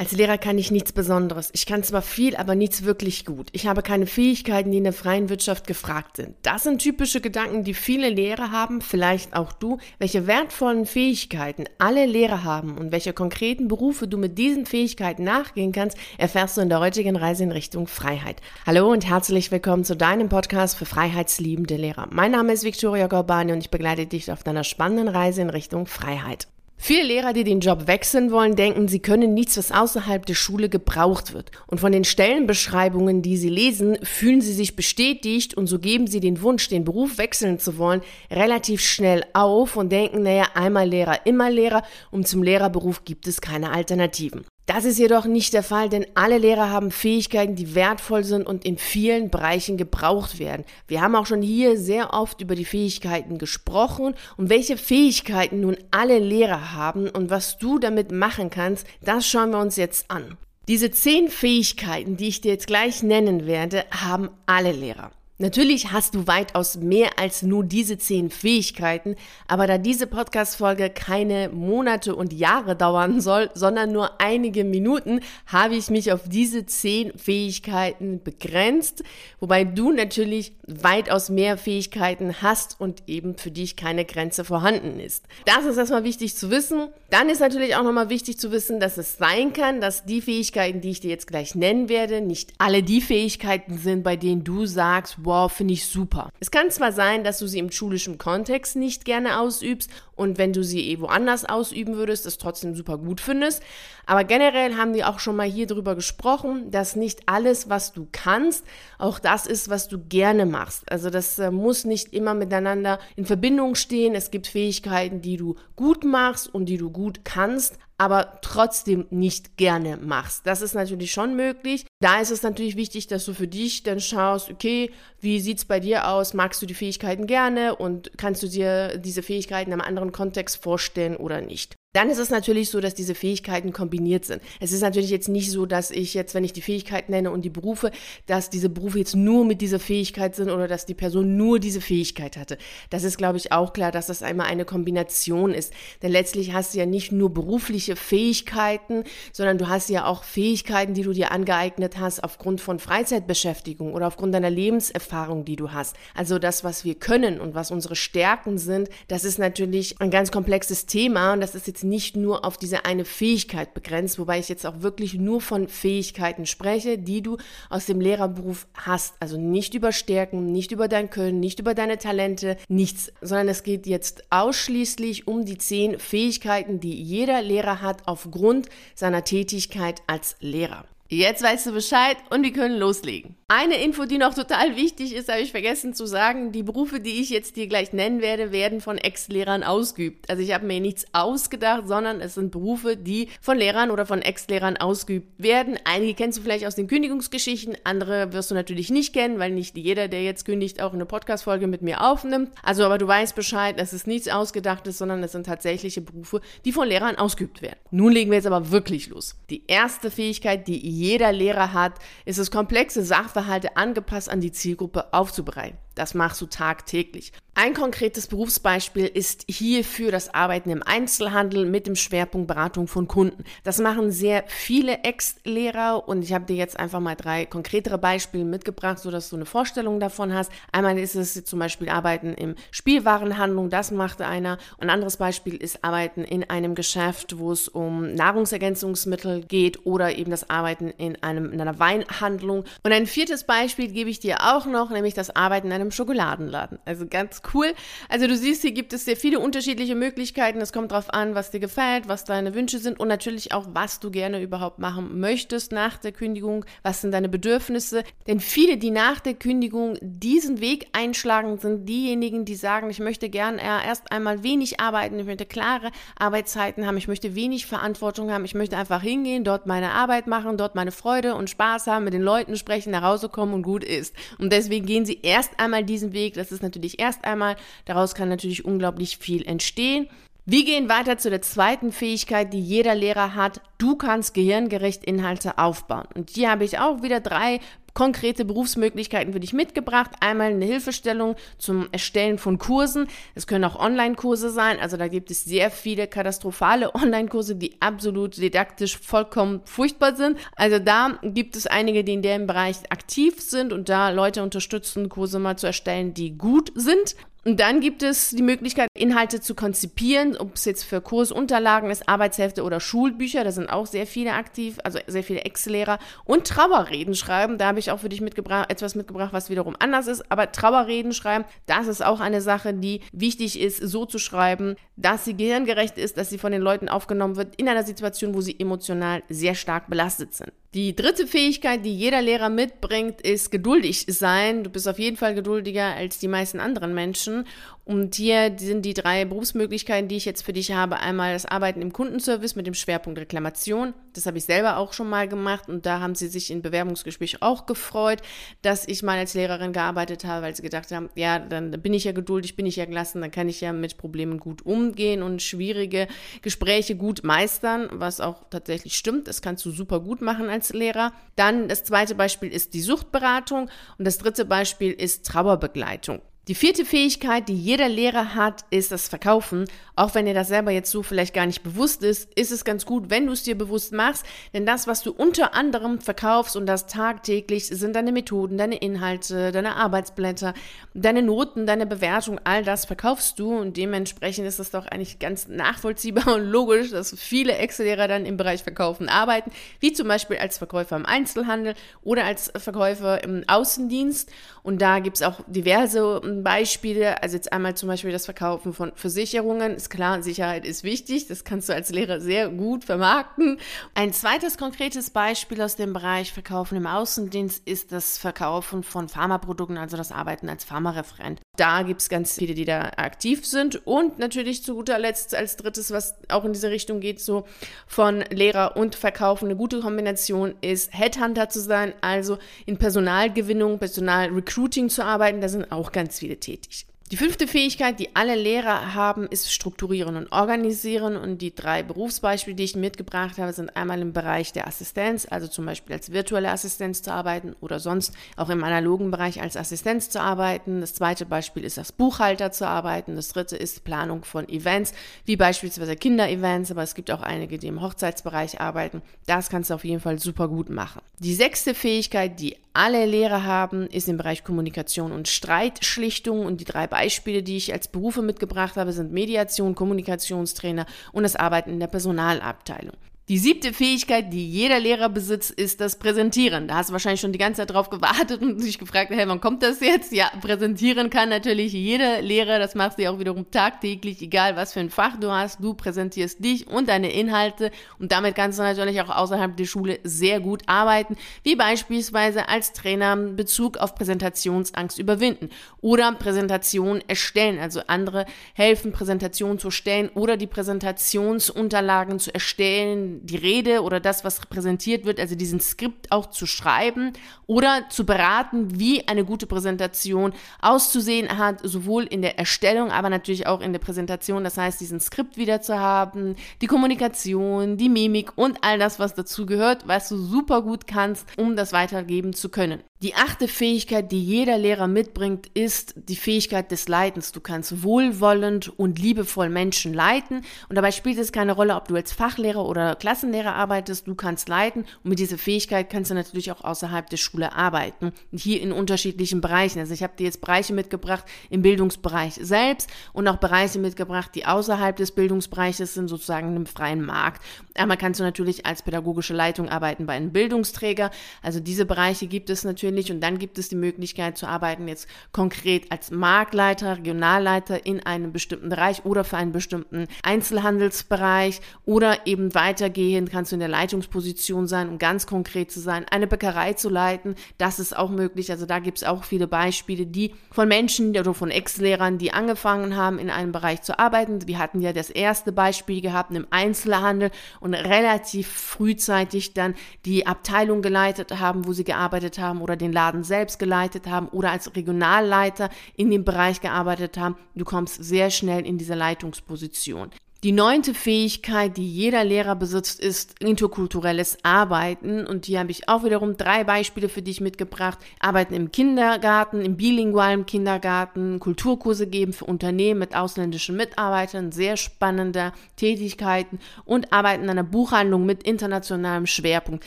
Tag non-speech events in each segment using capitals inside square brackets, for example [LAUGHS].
Als Lehrer kann ich nichts Besonderes. Ich kann zwar viel, aber nichts wirklich gut. Ich habe keine Fähigkeiten, die in der freien Wirtschaft gefragt sind. Das sind typische Gedanken, die viele Lehrer haben, vielleicht auch du. Welche wertvollen Fähigkeiten alle Lehrer haben und welche konkreten Berufe du mit diesen Fähigkeiten nachgehen kannst, erfährst du in der heutigen Reise in Richtung Freiheit. Hallo und herzlich willkommen zu deinem Podcast für freiheitsliebende Lehrer. Mein Name ist Viktoria Gorbani und ich begleite dich auf deiner spannenden Reise in Richtung Freiheit. Viele Lehrer, die den Job wechseln wollen, denken, sie können nichts, was außerhalb der Schule gebraucht wird. Und von den Stellenbeschreibungen, die sie lesen, fühlen sie sich bestätigt und so geben sie den Wunsch, den Beruf wechseln zu wollen, relativ schnell auf und denken, naja, einmal Lehrer, immer Lehrer und zum Lehrerberuf gibt es keine Alternativen. Das ist jedoch nicht der Fall, denn alle Lehrer haben Fähigkeiten, die wertvoll sind und in vielen Bereichen gebraucht werden. Wir haben auch schon hier sehr oft über die Fähigkeiten gesprochen und welche Fähigkeiten nun alle Lehrer haben und was du damit machen kannst, das schauen wir uns jetzt an. Diese zehn Fähigkeiten, die ich dir jetzt gleich nennen werde, haben alle Lehrer. Natürlich hast du weitaus mehr als nur diese zehn Fähigkeiten, aber da diese Podcast-Folge keine Monate und Jahre dauern soll, sondern nur einige Minuten, habe ich mich auf diese zehn Fähigkeiten begrenzt, wobei du natürlich weitaus mehr Fähigkeiten hast und eben für dich keine Grenze vorhanden ist. Das ist erstmal wichtig zu wissen. Dann ist natürlich auch nochmal wichtig zu wissen, dass es sein kann, dass die Fähigkeiten, die ich dir jetzt gleich nennen werde, nicht alle die Fähigkeiten sind, bei denen du sagst, wow, finde ich super. Es kann zwar sein, dass du sie im schulischen Kontext nicht gerne ausübst und wenn du sie eh woanders ausüben würdest, es trotzdem super gut findest, aber generell haben wir auch schon mal hier drüber gesprochen, dass nicht alles, was du kannst, auch das ist, was du gerne machst. Also das äh, muss nicht immer miteinander in Verbindung stehen. Es gibt Fähigkeiten, die du gut machst und die du gut kannst, aber trotzdem nicht gerne machst. Das ist natürlich schon möglich. Da ist es natürlich wichtig, dass du für dich dann schaust, okay, wie sieht's bei dir aus? Magst du die Fähigkeiten gerne und kannst du dir diese Fähigkeiten in einem Kontext vorstellen oder nicht? Dann ist es natürlich so, dass diese Fähigkeiten kombiniert sind. Es ist natürlich jetzt nicht so, dass ich jetzt, wenn ich die Fähigkeit nenne und die Berufe, dass diese Berufe jetzt nur mit dieser Fähigkeit sind oder dass die Person nur diese Fähigkeit hatte. Das ist, glaube ich, auch klar, dass das einmal eine Kombination ist. Denn letztlich hast du ja nicht nur berufliche Fähigkeiten, sondern du hast ja auch Fähigkeiten, die du dir angeeignet hast aufgrund von Freizeitbeschäftigung oder aufgrund deiner Lebenserfahrung, die du hast. Also das, was wir können und was unsere Stärken sind, das ist natürlich ein ganz komplexes Thema und das ist jetzt jetzt nicht nur auf diese eine Fähigkeit begrenzt, wobei ich jetzt auch wirklich nur von Fähigkeiten spreche, die du aus dem Lehrerberuf hast. Also nicht über Stärken, nicht über dein Können, nicht über deine Talente, nichts, sondern es geht jetzt ausschließlich um die zehn Fähigkeiten, die jeder Lehrer hat aufgrund seiner Tätigkeit als Lehrer. Jetzt weißt du Bescheid und wir können loslegen. Eine Info, die noch total wichtig ist, habe ich vergessen zu sagen. Die Berufe, die ich jetzt dir gleich nennen werde, werden von Ex-Lehrern ausgeübt. Also ich habe mir nichts ausgedacht, sondern es sind Berufe, die von Lehrern oder von Ex-Lehrern ausgeübt werden. Einige kennst du vielleicht aus den Kündigungsgeschichten, andere wirst du natürlich nicht kennen, weil nicht jeder, der jetzt kündigt, auch eine Podcast-Folge mit mir aufnimmt. Also aber du weißt Bescheid, es ist nichts Ausgedachtes, sondern es sind tatsächliche Berufe, die von Lehrern ausgeübt werden. Nun legen wir jetzt aber wirklich los. Die erste Fähigkeit, die jeder Lehrer hat, ist es komplexe Sachverhalte angepasst an die Zielgruppe aufzubereiten. Das machst du tagtäglich. Ein konkretes Berufsbeispiel ist hierfür das Arbeiten im Einzelhandel mit dem Schwerpunkt Beratung von Kunden. Das machen sehr viele Ex-Lehrer und ich habe dir jetzt einfach mal drei konkretere Beispiele mitgebracht, sodass du eine Vorstellung davon hast. Einmal ist es zum Beispiel Arbeiten im Spielwarenhandlung, das macht einer. ein anderes Beispiel ist Arbeiten in einem Geschäft, wo es um Nahrungsergänzungsmittel geht oder eben das Arbeiten in, einem, in einer Weinhandlung. Und ein viertes Beispiel gebe ich dir auch noch, nämlich das Arbeiten in einem einem Schokoladenladen. Also ganz cool. Also du siehst, hier gibt es sehr viele unterschiedliche Möglichkeiten. Es kommt darauf an, was dir gefällt, was deine Wünsche sind und natürlich auch, was du gerne überhaupt machen möchtest nach der Kündigung. Was sind deine Bedürfnisse? Denn viele, die nach der Kündigung diesen Weg einschlagen, sind diejenigen, die sagen, ich möchte gern erst einmal wenig arbeiten, ich möchte klare Arbeitszeiten haben, ich möchte wenig Verantwortung haben, ich möchte einfach hingehen, dort meine Arbeit machen, dort meine Freude und Spaß haben, mit den Leuten sprechen, nach Hause kommen und gut ist. Und deswegen gehen sie erst einmal diesen Weg. Das ist natürlich erst einmal, daraus kann natürlich unglaublich viel entstehen. Wir gehen weiter zu der zweiten Fähigkeit, die jeder Lehrer hat. Du kannst gehirngerecht Inhalte aufbauen. Und hier habe ich auch wieder drei konkrete Berufsmöglichkeiten für dich mitgebracht. Einmal eine Hilfestellung zum Erstellen von Kursen. Es können auch Online-Kurse sein. Also da gibt es sehr viele katastrophale [LAUGHS] Online-Kurse, die absolut didaktisch vollkommen furchtbar sind. Also da gibt es einige, die in dem Bereich aktiv sind und da Leute unterstützen, Kurse mal zu erstellen, die gut sind. Und dann gibt es die Möglichkeit, Inhalte zu konzipieren, ob es jetzt für Kursunterlagen ist, Arbeitshefte oder Schulbücher. Da sind auch sehr viele aktiv, also sehr viele Ex-Lehrer. Und Trauerreden schreiben. Da habe ich auch für dich mitgebracht, etwas mitgebracht, was wiederum anders ist. Aber Trauerreden schreiben, das ist auch eine Sache, die wichtig ist, so zu schreiben, dass sie gehirngerecht ist, dass sie von den Leuten aufgenommen wird in einer Situation, wo sie emotional sehr stark belastet sind. Die dritte Fähigkeit, die jeder Lehrer mitbringt, ist geduldig sein. Du bist auf jeden Fall geduldiger als die meisten anderen Menschen. Und hier sind die drei Berufsmöglichkeiten, die ich jetzt für dich habe. Einmal das Arbeiten im Kundenservice mit dem Schwerpunkt Reklamation. Das habe ich selber auch schon mal gemacht und da haben sie sich im Bewerbungsgespräch auch gefreut, dass ich mal als Lehrerin gearbeitet habe, weil sie gedacht haben, ja, dann bin ich ja geduldig, bin ich ja gelassen, dann kann ich ja mit Problemen gut umgehen und schwierige Gespräche gut meistern, was auch tatsächlich stimmt. Das kannst du super gut machen als Lehrer. Dann das zweite Beispiel ist die Suchtberatung und das dritte Beispiel ist Trauerbegleitung. Die vierte Fähigkeit, die jeder Lehrer hat, ist das Verkaufen. Auch wenn dir das selber jetzt so vielleicht gar nicht bewusst ist, ist es ganz gut, wenn du es dir bewusst machst. Denn das, was du unter anderem verkaufst und das tagtäglich, sind deine Methoden, deine Inhalte, deine Arbeitsblätter, deine Noten, deine Bewertung, all das verkaufst du. Und dementsprechend ist es doch eigentlich ganz nachvollziehbar und logisch, dass viele Excel-Lehrer dann im Bereich Verkaufen arbeiten, wie zum Beispiel als Verkäufer im Einzelhandel oder als Verkäufer im Außendienst. Und da gibt es auch diverse Beispiele, also jetzt einmal zum Beispiel das Verkaufen von Versicherungen, ist klar, Sicherheit ist wichtig, das kannst du als Lehrer sehr gut vermarkten. Ein zweites konkretes Beispiel aus dem Bereich Verkaufen im Außendienst ist das Verkaufen von Pharmaprodukten, also das Arbeiten als Pharmareferent. Da gibt es ganz viele, die da aktiv sind und natürlich zu guter Letzt als drittes, was auch in diese Richtung geht, so von Lehrer und Verkaufen. Eine gute Kombination ist Headhunter zu sein, also in Personalgewinnung, Personalrecruiting zu arbeiten. Da sind auch ganz viele tätig. Die fünfte Fähigkeit, die alle Lehrer haben, ist strukturieren und organisieren. Und die drei Berufsbeispiele, die ich mitgebracht habe, sind einmal im Bereich der Assistenz, also zum Beispiel als virtuelle Assistenz zu arbeiten oder sonst auch im analogen Bereich als Assistenz zu arbeiten. Das zweite Beispiel ist als Buchhalter zu arbeiten. Das dritte ist Planung von Events, wie beispielsweise Kinderevents, aber es gibt auch einige, die im Hochzeitsbereich arbeiten. Das kannst du auf jeden Fall super gut machen. Die sechste Fähigkeit, die alle Lehrer haben, ist im Bereich Kommunikation und Streitschlichtung. Und die drei Beispiele, die ich als Berufe mitgebracht habe, sind Mediation, Kommunikationstrainer und das Arbeiten in der Personalabteilung. Die siebte Fähigkeit, die jeder Lehrer besitzt, ist das Präsentieren. Da hast du wahrscheinlich schon die ganze Zeit drauf gewartet und dich gefragt, hey, wann kommt das jetzt? Ja, präsentieren kann natürlich jeder Lehrer. Das machst du ja auch wiederum tagtäglich, egal was für ein Fach du hast. Du präsentierst dich und deine Inhalte und damit kannst du natürlich auch außerhalb der Schule sehr gut arbeiten, wie beispielsweise als Trainer Bezug auf Präsentationsangst überwinden oder Präsentation erstellen. Also andere helfen, Präsentationen zu stellen oder die Präsentationsunterlagen zu erstellen, die Rede oder das, was repräsentiert wird, also diesen Skript auch zu schreiben oder zu beraten, wie eine gute Präsentation auszusehen hat, sowohl in der Erstellung, aber natürlich auch in der Präsentation. Das heißt, diesen Skript wieder zu haben, die Kommunikation, die Mimik und all das, was dazu gehört, was du super gut kannst, um das weitergeben zu können. Die achte Fähigkeit, die jeder Lehrer mitbringt, ist die Fähigkeit des Leitens. Du kannst wohlwollend und liebevoll Menschen leiten. Und dabei spielt es keine Rolle, ob du als Fachlehrer oder Klassenlehrer arbeitest. Du kannst leiten. Und mit dieser Fähigkeit kannst du natürlich auch außerhalb der Schule arbeiten. Hier in unterschiedlichen Bereichen. Also ich habe dir jetzt Bereiche mitgebracht im Bildungsbereich selbst und auch Bereiche mitgebracht, die außerhalb des Bildungsbereiches sind, sozusagen im freien Markt. Einmal kannst du natürlich als pädagogische Leitung arbeiten bei einem Bildungsträger. Also diese Bereiche gibt es natürlich natürlich. Und dann gibt es die Möglichkeit zu arbeiten jetzt konkret als Marktleiter, Regionalleiter in einem bestimmten Bereich oder für einen bestimmten Einzelhandelsbereich oder eben weitergehend kannst du in der Leitungsposition sein, um ganz konkret zu sein, eine Bäckerei zu leiten. Das ist auch möglich. Also da gibt es auch viele Beispiele, die von Menschen oder von Ex-Lehrern, die angefangen haben, in einem Bereich zu arbeiten. Wir hatten ja das erste Beispiel gehabt im Einzelhandel und relativ frühzeitig dann die Abteilung geleitet haben, wo sie gearbeitet haben oder den Laden selbst geleitet haben oder als Regionalleiter in dem Bereich gearbeitet haben, du kommst sehr schnell in diese Leitungsposition. Die neunte Fähigkeit, die jeder Lehrer besitzt, ist interkulturelles Arbeiten. Und hier habe ich auch wiederum drei Beispiele für dich mitgebracht. Arbeiten im Kindergarten, im bilingualen Kindergarten, Kulturkurse geben für Unternehmen mit ausländischen Mitarbeitern, sehr spannende Tätigkeiten und arbeiten in einer Buchhandlung mit internationalem Schwerpunkt.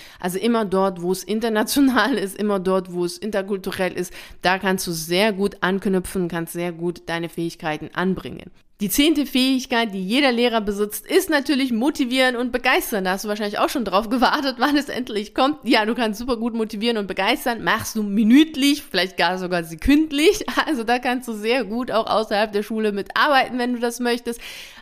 Also immer dort, wo es international ist, immer dort, wo es interkulturell ist, da kannst du sehr gut anknüpfen, kannst sehr gut deine Fähigkeiten anbringen. Die zehnte Fähigkeit, die jeder Lehrer besitzt, ist natürlich motivieren und begeistern. Da hast du wahrscheinlich auch schon drauf gewartet, [LAUGHS] wann es endlich kommt. Ja, du kannst super gut motivieren und begeistern. Machst du minütlich, vielleicht gar sogar sekündlich. [LAUGHS] Also da kannst du sehr gut auch außerhalb der Schule mitarbeiten, wenn du das möchtest.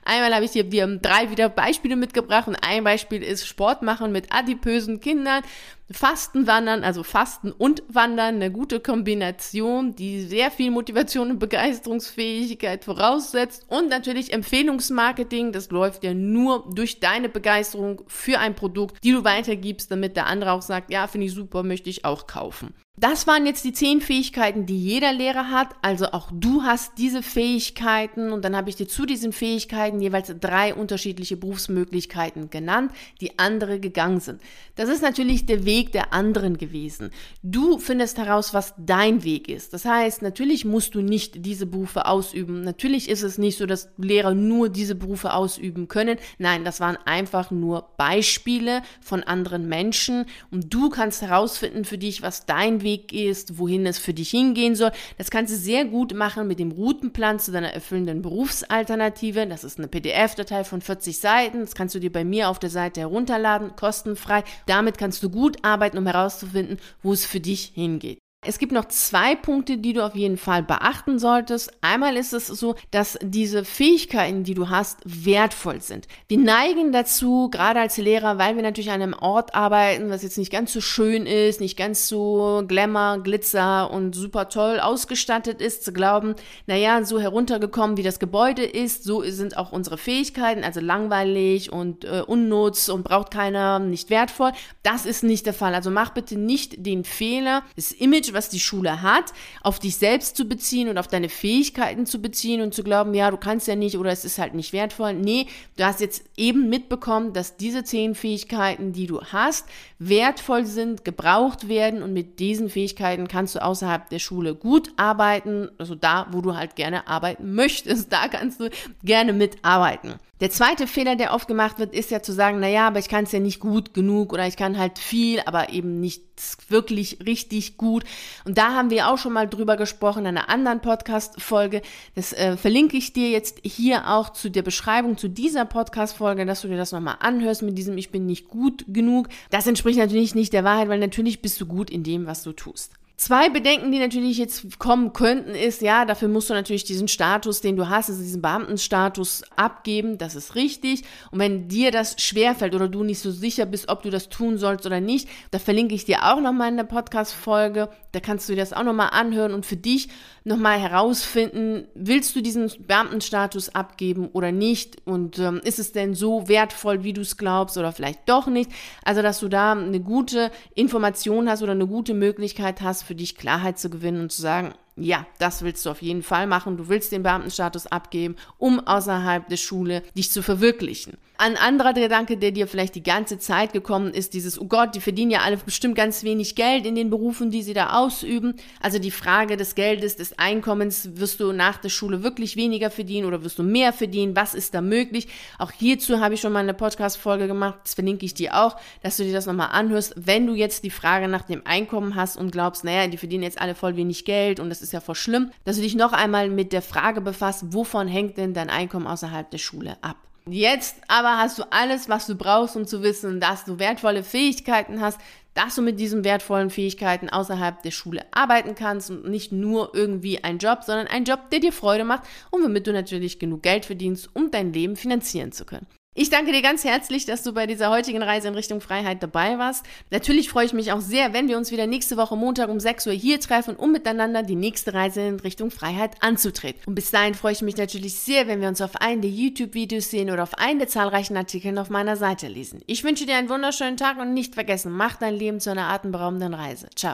Einmal habe ich dir, dir drei wieder Beispiele mitgebracht und ein Beispiel ist Sport machen mit adipösen Kindern. Fastenwandern, also Fasten und Wandern, eine gute Kombination, die sehr viel Motivation und Begeisterungsfähigkeit voraussetzt und natürlich Empfehlungsmarketing, das läuft ja nur durch deine Begeisterung für ein Produkt, die du weitergibst, damit der andere auch sagt, ja, finde ich super, möchte ich auch kaufen. Das waren jetzt die zehn Fähigkeiten, die jeder Lehrer hat. Also auch du hast diese Fähigkeiten und dann habe ich dir zu diesen Fähigkeiten jeweils drei unterschiedliche Berufsmöglichkeiten genannt, die andere gegangen sind. Das ist natürlich der Weg der anderen gewesen. Du findest heraus, was dein Weg ist. Das heißt, natürlich musst du nicht diese Berufe ausüben. Natürlich ist es nicht so, dass Lehrer nur diese Berufe ausüben können. Nein, das waren einfach nur Beispiele von anderen Menschen und du kannst herausfinden für dich, was dein Weg Weg ist, wohin es für dich hingehen soll. Das kannst du sehr gut machen mit dem Routenplan zu deiner erfüllenden Berufsalternative. Das ist eine PDF-Datei von 40 Seiten. Das kannst du dir bei mir auf der Seite herunterladen, kostenfrei. Damit kannst du gut arbeiten, um herauszufinden, wo es für dich hingeht. Es gibt noch zwei Punkte, die du auf jeden Fall beachten solltest. Einmal ist es so, dass diese Fähigkeiten, die du hast, wertvoll sind. Wir neigen dazu, gerade als Lehrer, weil wir natürlich an einem Ort arbeiten, was jetzt nicht ganz so schön ist, nicht ganz so Glamour, Glitzer und super toll ausgestattet ist, zu glauben, naja, so heruntergekommen wie das Gebäude ist, so sind auch unsere Fähigkeiten, also langweilig und äh, unnutz und braucht keiner, nicht wertvoll. Das ist nicht der Fall. Also mach bitte nicht den Fehler, das Image Image, was die Schule hat, auf dich selbst zu beziehen und auf deine Fähigkeiten zu beziehen und zu glauben, ja, du kannst ja nicht oder es ist halt nicht wertvoll. Nee, du hast jetzt eben mitbekommen, dass diese zehn Fähigkeiten, die du hast, wertvoll sind, gebraucht werden und mit diesen Fähigkeiten kannst du außerhalb der Schule gut arbeiten, also da, wo du halt gerne arbeiten möchtest, [LAUGHS] da kannst du gerne mitarbeiten. Der zweite Fehler, der oft gemacht wird, ist ja zu sagen, naja, aber ich kann es ja nicht gut genug oder ich kann halt viel, aber eben nicht wirklich richtig gut. Und da haben wir auch schon mal drüber gesprochen in einer anderen Podcast-Folge. Das äh, verlinke ich dir jetzt hier auch zu der Beschreibung zu dieser Podcast-Folge, dass du dir das nochmal anhörst mit diesem Ich bin nicht gut genug. Das entspricht natürlich nicht der Wahrheit, weil natürlich bist du gut in dem, was du tust. Zwei Bedenken, die natürlich jetzt kommen könnten, ist, ja, dafür musst du natürlich diesen Status, den du hast, also diesen Beamtenstatus abgeben, das ist richtig. Und wenn dir das schwerfällt oder du nicht so sicher bist, ob du das tun sollst oder nicht, da verlinke ich dir auch nochmal in der Podcast-Folge. Da kannst du dir das auch nochmal anhören und für dich nochmal herausfinden, willst du diesen Beamtenstatus abgeben oder nicht? Und ähm, ist es denn so wertvoll, wie du es glaubst oder vielleicht doch nicht? Also, dass du da eine gute Information hast oder eine gute Möglichkeit hast, für dich Klarheit zu gewinnen und zu sagen, ja, das willst du auf jeden Fall machen. Du willst den Beamtenstatus abgeben, um außerhalb der Schule dich zu verwirklichen. Ein anderer Gedanke, der dir vielleicht die ganze Zeit gekommen ist, dieses, oh Gott, die verdienen ja alle bestimmt ganz wenig Geld in den Berufen, die sie da ausüben. Also die Frage des Geldes, des Einkommens, wirst du nach der Schule wirklich weniger verdienen oder wirst du mehr verdienen? Was ist da möglich? Auch hierzu habe ich schon mal eine Podcast-Folge gemacht, das verlinke ich dir auch, dass du dir das nochmal anhörst. Wenn du jetzt die Frage nach dem Einkommen hast und glaubst, naja, die verdienen jetzt alle voll wenig Geld und das ist ja voll schlimm, dass du dich noch einmal mit der Frage befasst, wovon hängt denn dein Einkommen außerhalb der Schule ab? Jetzt aber hast du alles, was du brauchst, um zu wissen, dass du wertvolle Fähigkeiten hast, dass du mit diesen wertvollen Fähigkeiten außerhalb der Schule arbeiten kannst und nicht nur irgendwie ein Job, sondern ein Job, der dir Freude macht und womit du natürlich genug Geld verdienst, um dein Leben finanzieren zu können. Ich danke dir ganz herzlich, dass du bei dieser heutigen Reise in Richtung Freiheit dabei warst. Natürlich freue ich mich auch sehr, wenn wir uns wieder nächste Woche Montag um 6 Uhr hier treffen, um miteinander die nächste Reise in Richtung Freiheit anzutreten. Und bis dahin freue ich mich natürlich sehr, wenn wir uns auf einen der YouTube-Videos sehen oder auf einen der zahlreichen Artikel auf meiner Seite lesen. Ich wünsche dir einen wunderschönen Tag und nicht vergessen, mach dein Leben zu einer atemberaubenden Reise. Ciao.